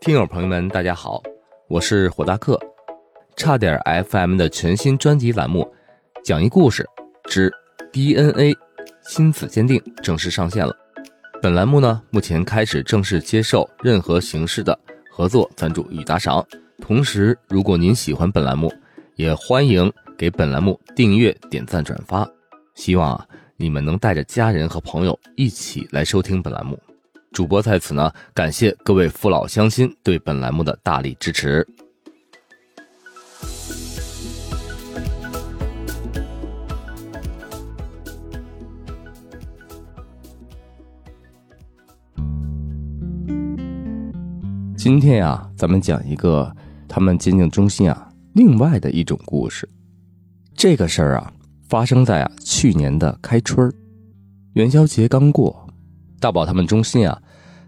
听友朋友们，大家好，我是火大客，差点 FM 的全新专辑栏目《讲一故事之 DNA 亲子鉴定》正式上线了。本栏目呢，目前开始正式接受任何形式的合作赞助与打赏。同时，如果您喜欢本栏目，也欢迎给本栏目订阅、点赞、转发。希望啊，你们能带着家人和朋友一起来收听本栏目。主播在此呢，感谢各位父老乡亲对本栏目的大力支持。今天呀，咱们讲一个他们鉴定中心啊另外的一种故事。这个事儿啊，发生在啊去年的开春元宵节刚过。大宝他们中心啊，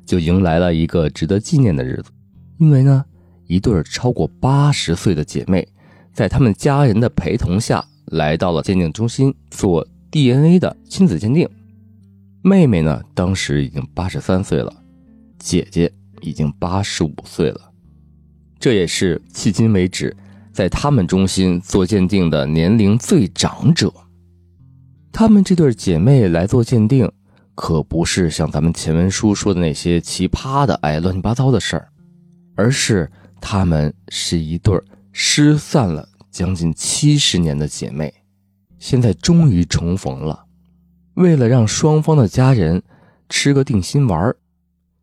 就迎来了一个值得纪念的日子，因为呢，一对超过八十岁的姐妹，在他们家人的陪同下来到了鉴定中心做 DNA 的亲子鉴定。妹妹呢，当时已经八十三岁了，姐姐已经八十五岁了，这也是迄今为止在他们中心做鉴定的年龄最长者。她们这对姐妹来做鉴定。可不是像咱们前文书说的那些奇葩的、哎乱七八糟的事儿，而是她们是一对失散了将近七十年的姐妹，现在终于重逢了。为了让双方的家人吃个定心丸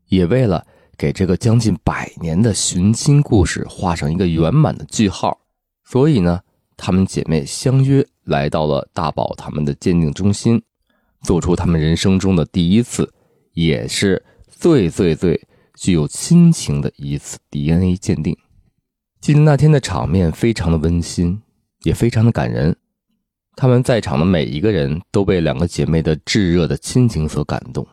也为了给这个将近百年的寻亲故事画上一个圆满的句号，所以呢，她们姐妹相约来到了大宝他们的鉴定中心。做出他们人生中的第一次，也是最最最具有亲情的一次 DNA 鉴定。记得那天的场面非常的温馨，也非常的感人。他们在场的每一个人都被两个姐妹的炙热的亲情所感动，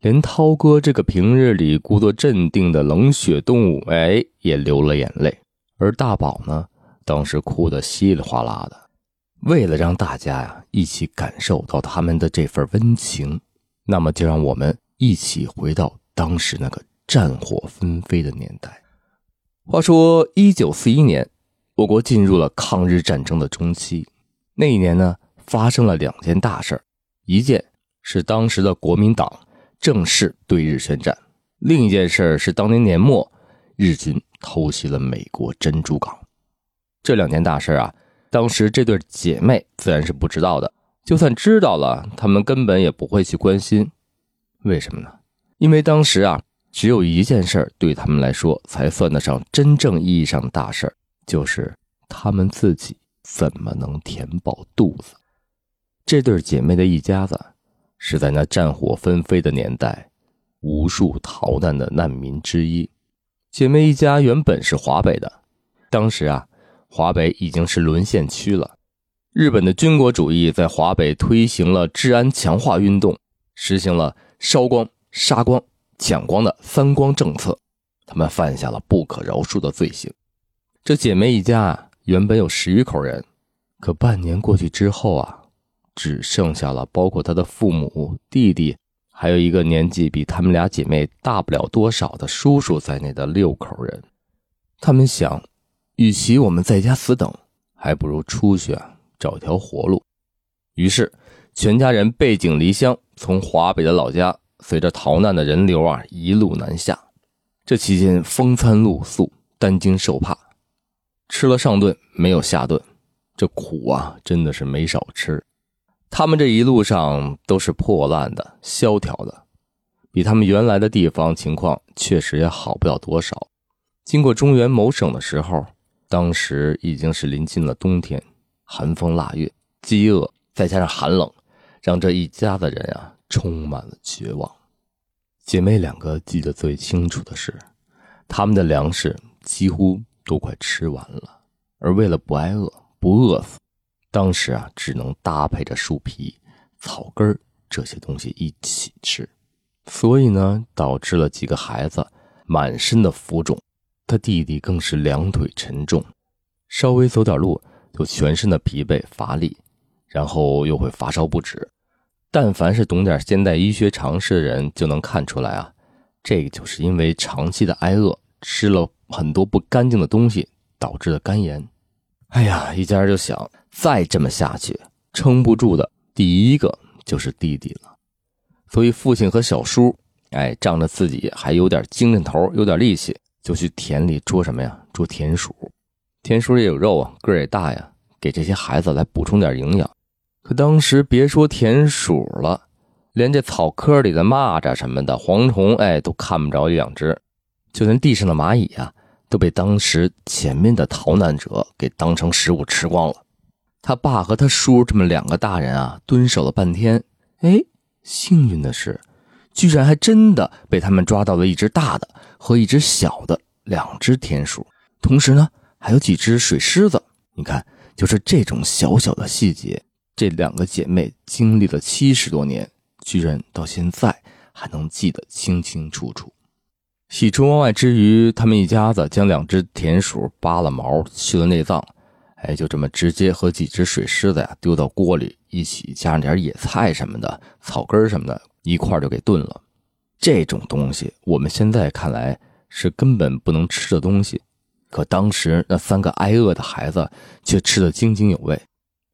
连涛哥这个平日里故作镇定的冷血动物，哎，也流了眼泪。而大宝呢，当时哭得稀里哗啦的。为了让大家呀一起感受到他们的这份温情，那么就让我们一起回到当时那个战火纷飞的年代。话说，一九四一年，我国进入了抗日战争的中期。那一年呢，发生了两件大事一件是当时的国民党正式对日宣战，另一件事是当年年末，日军偷袭了美国珍珠港。这两件大事啊。当时这对姐妹自然是不知道的，就算知道了，她们根本也不会去关心。为什么呢？因为当时啊，只有一件事对他们来说才算得上真正意义上的大事就是他们自己怎么能填饱肚子。这对姐妹的一家子，是在那战火纷飞的年代，无数逃难的难民之一。姐妹一家原本是华北的，当时啊。华北已经是沦陷区了，日本的军国主义在华北推行了治安强化运动，实行了烧光、杀光、抢光的三光政策，他们犯下了不可饶恕的罪行。这姐妹一家，原本有十余口人，可半年过去之后啊，只剩下了包括她的父母、弟弟，还有一个年纪比他们俩姐妹大不了多少的叔叔在内的六口人。他们想。与其我们在家死等，还不如出去啊，找条活路。于是，全家人背井离乡，从华北的老家，随着逃难的人流啊，一路南下。这期间风餐露宿，担惊受怕，吃了上顿没有下顿，这苦啊，真的是没少吃。他们这一路上都是破烂的、萧条的，比他们原来的地方情况确实也好不了多少。经过中原某省的时候。当时已经是临近了冬天，寒风腊月，饥饿再加上寒冷，让这一家的人啊充满了绝望。姐妹两个记得最清楚的是，他们的粮食几乎都快吃完了，而为了不挨饿、不饿死，当时啊只能搭配着树皮、草根这些东西一起吃，所以呢，导致了几个孩子满身的浮肿。他弟弟更是两腿沉重，稍微走点路就全身的疲惫乏力，然后又会发烧不止。但凡是懂点现代医学常识的人就能看出来啊，这个就是因为长期的挨饿吃了很多不干净的东西导致的肝炎。哎呀，一家就想再这么下去，撑不住的第一个就是弟弟了。所以父亲和小叔，哎，仗着自己还有点精神头，有点力气，就去田里捉什么呀？捉田鼠。田鼠也有肉啊，个儿也大呀，给这些孩子来补充点营养。可当时别说田鼠了，连这草窠里的蚂蚱什么的、蝗虫，哎，都看不着一两只。就连地上的蚂蚁啊，都被当时前面的逃难者给当成食物吃光了。他爸和他叔这么两个大人啊，蹲守了半天，哎。幸运的是，居然还真的被他们抓到了一只大的和一只小的两只田鼠，同时呢，还有几只水狮子。你看，就是这种小小的细节，这两个姐妹经历了七十多年，居然到现在还能记得清清楚楚。喜出望外之余，他们一家子将两只田鼠扒了毛，去了内脏。哎，就这么直接和几只水狮子呀丢到锅里，一起加上点野菜什么的、草根什么的，一块就给炖了。这种东西我们现在看来是根本不能吃的东西，可当时那三个挨饿的孩子却吃得津津有味。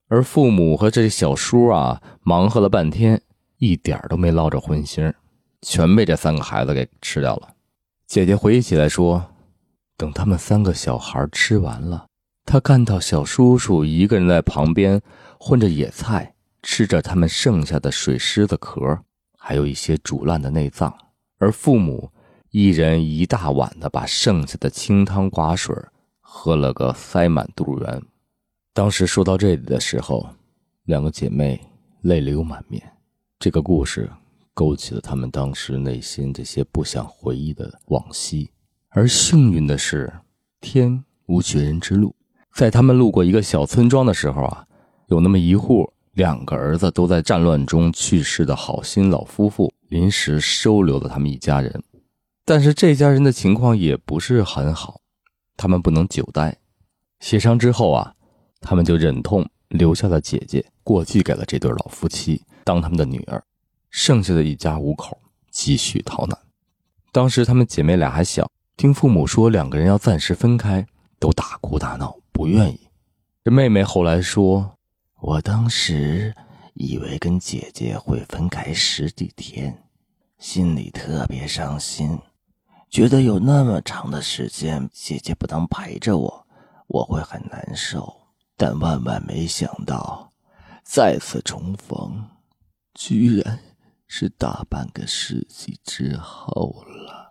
而父母和这小叔啊，忙活了半天，一点都没落着荤腥，全被这三个孩子给吃掉了。姐姐回忆起来说，等他们三个小孩吃完了。她看到小叔叔一个人在旁边混着野菜，吃着他们剩下的水狮子壳，还有一些煮烂的内脏，而父母一人一大碗的把剩下的清汤寡水喝了个塞满肚圆。当时说到这里的时候，两个姐妹泪流满面。这个故事勾起了他们当时内心这些不想回忆的往昔。而幸运的是，天无绝人之路。在他们路过一个小村庄的时候啊，有那么一户两个儿子都在战乱中去世的好心老夫妇临时收留了他们一家人，但是这家人的情况也不是很好，他们不能久待。协商之后啊，他们就忍痛留下了姐姐，过继给了这对老夫妻当他们的女儿，剩下的一家五口继续逃难。当时他们姐妹俩还小，听父母说两个人要暂时分开，都大哭大闹。不愿意。这妹妹后来说：“我当时以为跟姐姐会分开十几天，心里特别伤心，觉得有那么长的时间姐姐不能陪着我，我会很难受。但万万没想到，再次重逢，居然是大半个世纪之后了。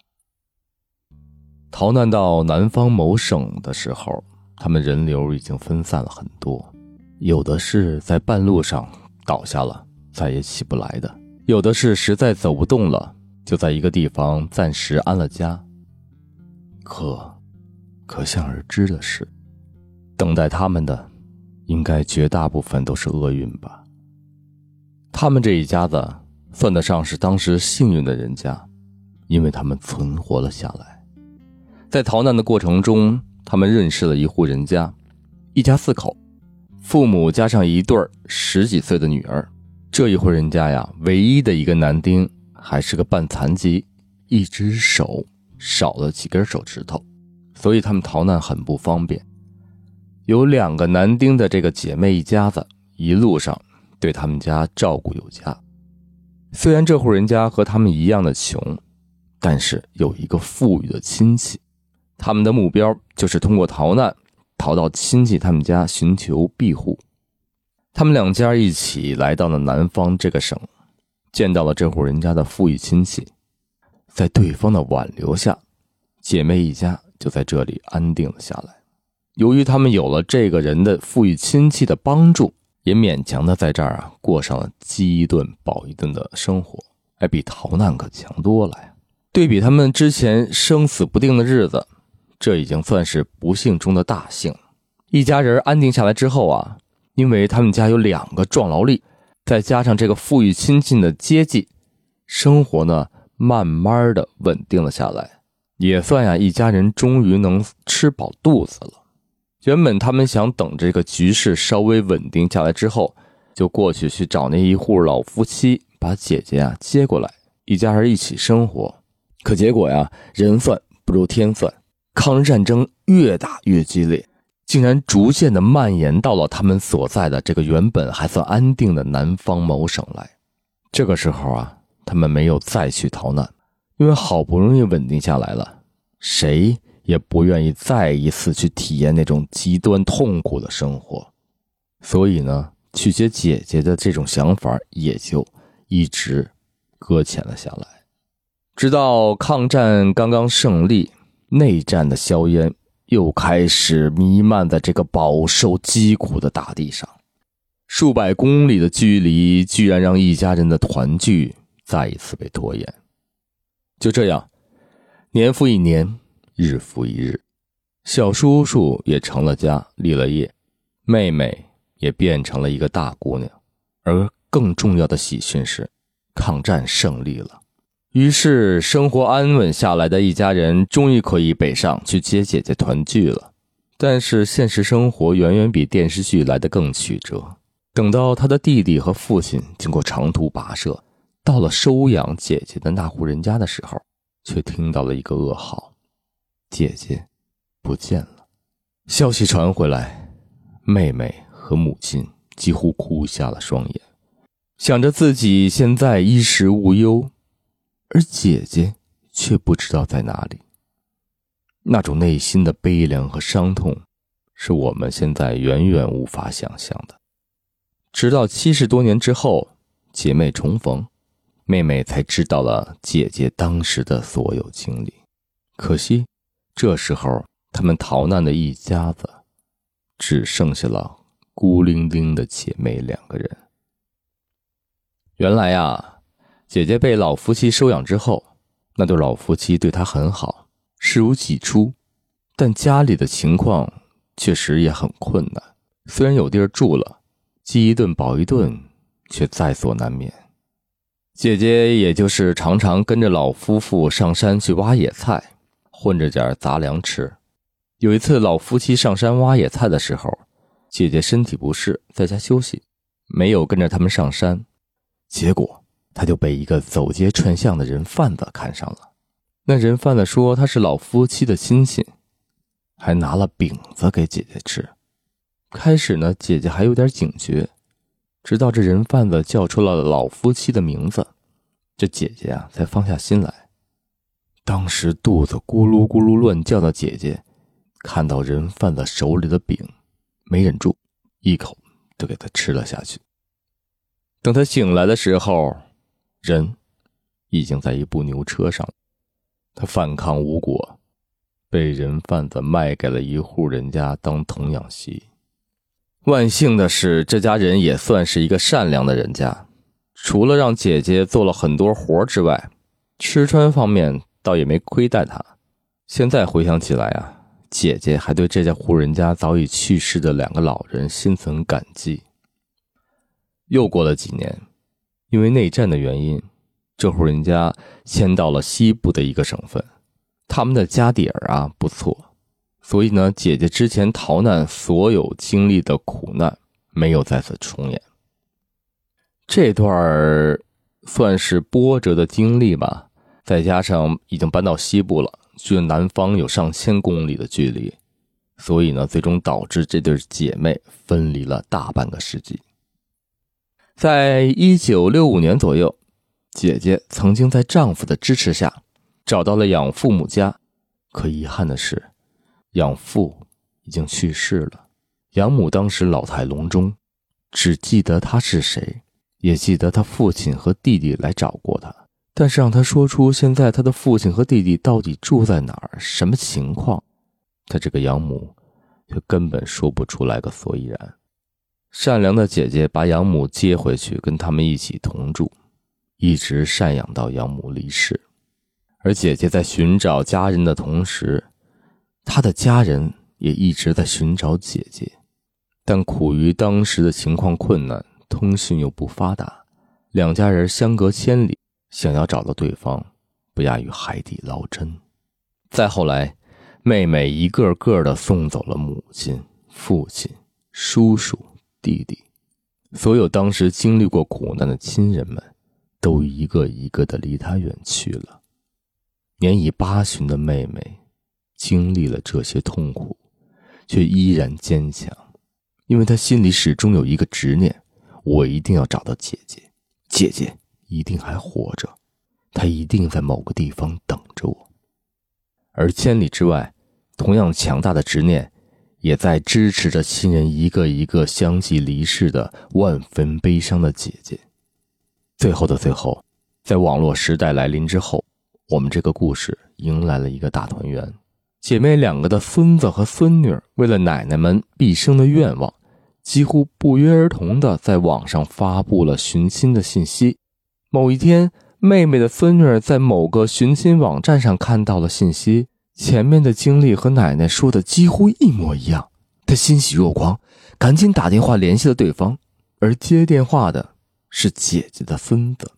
逃难到南方某省的时候。”他们人流已经分散了很多，有的是在半路上倒下了，再也起不来的；有的是实在走不动了，就在一个地方暂时安了家。可，可想而知的是，等待他们的，应该绝大部分都是厄运吧。他们这一家子算得上是当时幸运的人家，因为他们存活了下来，在逃难的过程中。他们认识了一户人家，一家四口，父母加上一对十几岁的女儿。这一户人家呀，唯一的一个男丁还是个半残疾，一只手少了几根手指头，所以他们逃难很不方便。有两个男丁的这个姐妹一家子，一路上对他们家照顾有加。虽然这户人家和他们一样的穷，但是有一个富裕的亲戚。他们的目标就是通过逃难，逃到亲戚他们家寻求庇护。他们两家一起来到了南方这个省，见到了这户人家的富裕亲戚，在对方的挽留下，姐妹一家就在这里安定了下来。由于他们有了这个人的富裕亲戚的帮助，也勉强的在这儿啊过上了饥一顿饱一顿的生活，哎，比逃难可强多了呀！对比他们之前生死不定的日子。这已经算是不幸中的大幸。一家人安定下来之后啊，因为他们家有两个壮劳力，再加上这个富裕亲近的接济，生活呢慢慢的稳定了下来，也算呀，一家人终于能吃饱肚子了。原本他们想等这个局势稍微稳定下来之后，就过去去找那一户老夫妻，把姐姐啊接过来，一家人一起生活。可结果呀，人算不如天算。抗日战争越打越激烈，竟然逐渐的蔓延到了他们所在的这个原本还算安定的南方某省来。这个时候啊，他们没有再去逃难，因为好不容易稳定下来了，谁也不愿意再一次去体验那种极端痛苦的生活，所以呢，去接姐姐的这种想法也就一直搁浅了下来。直到抗战刚刚胜利，内战的硝烟又开始弥漫在这个饱受疾苦的大地上。数百公里的距离，居然让一家人的团聚再一次被拖延。就这样，年复一年，日复一日，小叔叔也成了家，立了业，妹妹也变成了一个大姑娘。而更重要的喜讯是，抗战胜利了。于是，生活安稳下来的一家人，终于可以北上去接姐姐团聚了。但是，现实生活远远比电视剧来的更曲折。等到他的弟弟和父亲经过长途跋涉，到了收养姐姐的那户人家的时候，却听到了一个噩耗：姐姐不见了。消息传回来，妹妹和母亲几乎哭瞎了双眼，想着自己现在衣食无忧，而姐姐却不知道在哪里。那种内心的悲凉和伤痛，是我们现在远远无法想象的。直到七十多年之后，姐妹重逢，妹妹才知道了姐姐当时的所有经历。可惜，这时候他们逃难的一家子，只剩下了孤零零的姐妹两个人。原来呀，姐姐被老夫妻收养之后，那对老夫妻对她很好，视如己出，但家里的情况确实也很困难。虽然有地儿住了。饥一顿饱一顿，却在所难免。姐姐也就是常常跟着老夫妇上山去挖野菜，混着点杂粮吃。有一次，老夫妻上山挖野菜的时候，姐姐身体不适，在家休息，没有跟着他们上山。结果，他就被一个走街串巷的人贩子看上了。那人贩子说他是老夫妻的亲戚，还拿了饼子给姐姐吃。开始呢，姐姐还有点警觉，直到这人贩子叫出了老夫妻的名字，这姐姐啊才放下心来。当时肚子咕噜咕噜乱叫的姐姐，看到人贩子手里的饼，没忍住，一口就给他吃了下去。等他醒来的时候，人已经在一部牛车上，他反抗无果，被人贩子卖给了一户人家当童养媳。万幸的是，这家人也算是一个善良的人家，除了让姐姐做了很多活之外，吃穿方面倒也没亏待她。现在回想起来啊，姐姐还对这家户人家早已去世的两个老人心存感激。又过了几年，因为内战的原因，这户人家迁到了西部的一个省份，他们的家底儿啊不错。所以呢，姐姐之前逃难所有经历的苦难没有再次重演。这段儿算是波折的经历吧，再加上已经搬到西部了，距南方有上千公里的距离，所以呢，最终导致这对姐妹分离了大半个世纪。在一九六五年左右，姐姐曾经在丈夫的支持下找到了养父母家，可遗憾的是。养父已经去世了，养母当时老态龙钟，只记得他是谁，也记得他父亲和弟弟来找过他，但是让他说出现在他的父亲和弟弟到底住在哪儿、什么情况，他这个养母却根本说不出来个所以然。善良的姐姐把养母接回去，跟他们一起同住，一直赡养到养母离世，而姐姐在寻找家人的同时。他的家人也一直在寻找姐姐，但苦于当时的情况困难，通讯又不发达，两家人相隔千里，想要找到对方，不亚于海底捞针。再后来，妹妹一个个的送走了母亲、父亲、叔叔、弟弟，所有当时经历过苦难的亲人们，都一个一个的离他远去了。年已八旬的妹妹。经历了这些痛苦，却依然坚强，因为她心里始终有一个执念：我一定要找到姐姐，姐姐一定还活着，她一定在某个地方等着我。而千里之外，同样强大的执念，也在支持着亲人一个一个相继离世的万分悲伤的姐姐。最后的最后，在网络时代来临之后，我们这个故事迎来了一个大团圆。姐妹两个的孙子和孙女，为了奶奶们毕生的愿望，几乎不约而同的在网上发布了寻亲的信息。某一天，妹妹的孙女在某个寻亲网站上看到了信息，前面的经历和奶奶说的几乎一模一样。她欣喜若狂，赶紧打电话联系了对方，而接电话的是姐姐的孙子。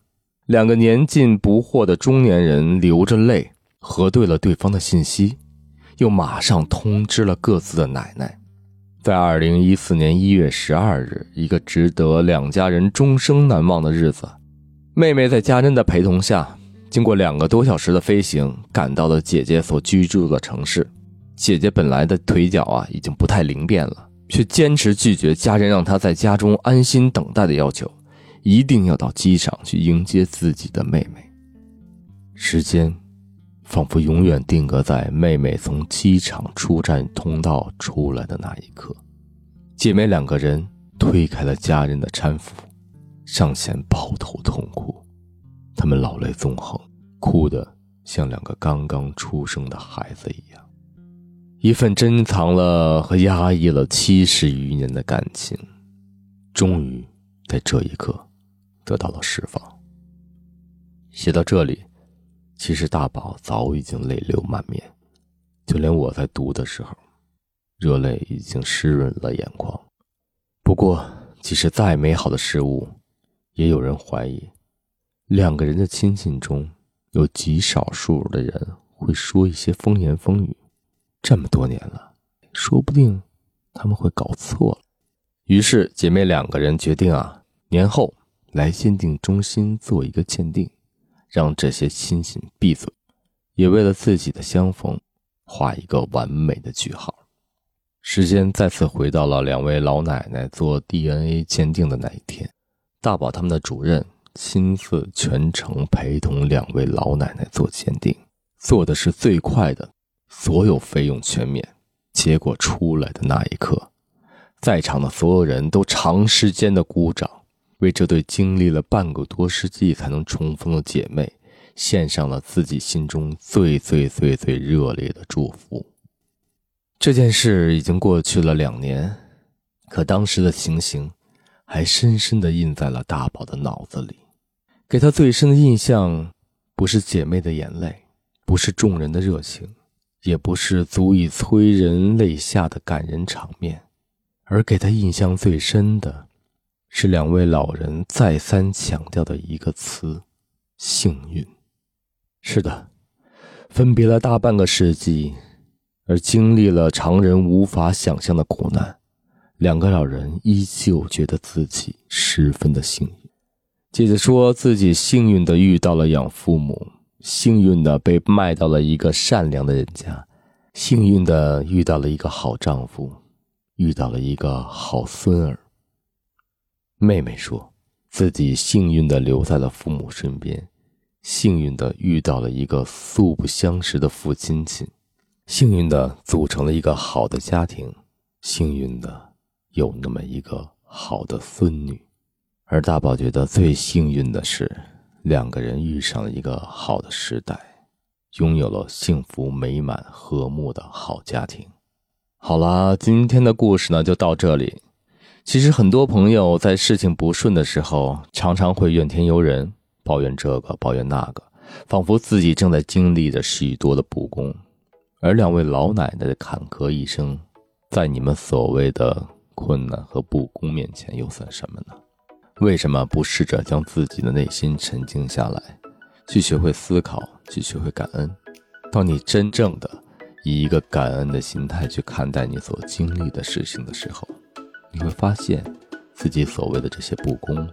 两个年近不惑的中年人流着泪核对了对方的信息。又马上通知了各自的奶奶，在二零一四年一月十二日，一个值得两家人终生难忘的日子，妹妹在家人的陪同下，经过两个多小时的飞行，赶到了姐姐所居住的城市。姐姐本来的腿脚啊已经不太灵便了，却坚持拒绝家人让她在家中安心等待的要求，一定要到机场去迎接自己的妹妹。时间。仿佛永远定格在妹妹从机场出站通道出来的那一刻，姐妹两个人推开了家人的搀扶，上前抱头痛哭。他们老泪纵横，哭得像两个刚刚出生的孩子一样。一份珍藏了和压抑了七十余年的感情，终于在这一刻得到了释放。写到这里。其实大宝早已经泪流满面，就连我在读的时候，热泪已经湿润了眼眶。不过，即使再美好的事物，也有人怀疑，两个人的亲近中有极少数的人会说一些风言风语。这么多年了，说不定他们会搞错了。于是，姐妹两个人决定啊，年后来鉴定中心做一个鉴定。让这些亲戚闭嘴，也为了自己的相逢画一个完美的句号。时间再次回到了两位老奶奶做 DNA 鉴定的那一天，大宝他们的主任亲自全程陪同两位老奶奶做鉴定，做的是最快的，所有费用全免。结果出来的那一刻，在场的所有人都长时间的鼓掌。为这对经历了半个多世纪才能重逢的姐妹，献上了自己心中最最最最热烈的祝福。这件事已经过去了两年，可当时的情形还深深的印在了大宝的脑子里。给他最深的印象，不是姐妹的眼泪，不是众人的热情，也不是足以催人泪下的感人场面，而给他印象最深的。是两位老人再三强调的一个词：幸运。是的，分别了大半个世纪，而经历了常人无法想象的苦难，两个老人依旧觉得自己十分的幸运。姐姐说自己幸运的遇到了养父母，幸运的被卖到了一个善良的人家，幸运的遇到了一个好丈夫，遇到了一个好孙儿。妹妹说，自己幸运的留在了父母身边，幸运的遇到了一个素不相识的父亲亲，幸运的组成了一个好的家庭，幸运的有那么一个好的孙女。而大宝觉得最幸运的是，两个人遇上了一个好的时代，拥有了幸福美满和睦的好家庭。好了，今天的故事呢就到这里。其实很多朋友在事情不顺的时候，常常会怨天尤人，抱怨这个，抱怨那个，仿佛自己正在经历着许多的不公。而两位老奶奶的坎坷一生，在你们所谓的困难和不公面前，又算什么呢？为什么不试着将自己的内心沉静下来，去学会思考，去学会感恩？当你真正的以一个感恩的心态去看待你所经历的事情的时候，你会发现，自己所谓的这些不公，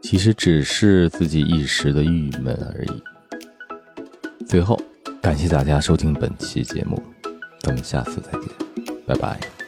其实只是自己一时的郁闷而已。最后，感谢大家收听本期节目。咱们下次再见，拜拜。